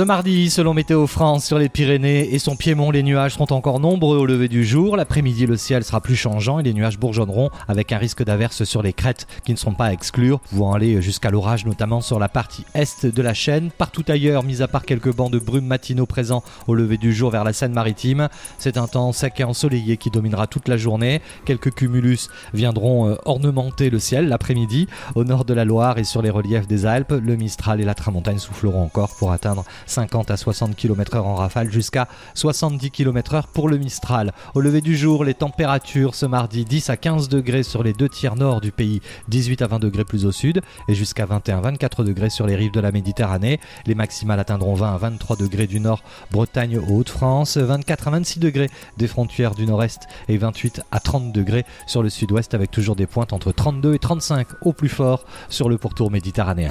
Ce mardi, selon Météo France, sur les Pyrénées et son Piémont, les nuages seront encore nombreux au lever du jour. L'après-midi, le ciel sera plus changeant et les nuages bourgeonneront avec un risque d'averse sur les crêtes qui ne seront pas à exclure, pouvant aller jusqu'à l'orage, notamment sur la partie est de la chaîne. Partout ailleurs, mis à part quelques bancs de brume matinaux présents au lever du jour vers la Seine-Maritime, c'est un temps sec et ensoleillé qui dominera toute la journée. Quelques cumulus viendront euh, ornementer le ciel l'après-midi. Au nord de la Loire et sur les reliefs des Alpes, le Mistral et la Tramontagne souffleront encore pour atteindre 50 à 60 km/h en rafale jusqu'à 70 km/h pour le Mistral. Au lever du jour, les températures ce mardi 10 à 15 degrés sur les deux tiers nord du pays, 18 à 20 degrés plus au sud et jusqu'à 21-24 degrés sur les rives de la Méditerranée. Les maximales atteindront 20 à 23 degrés du nord, Bretagne aux Hauts-de-France, 24 à 26 degrés des frontières du nord-est et 28 à 30 degrés sur le sud-ouest avec toujours des pointes entre 32 et 35 au plus fort sur le pourtour méditerranéen.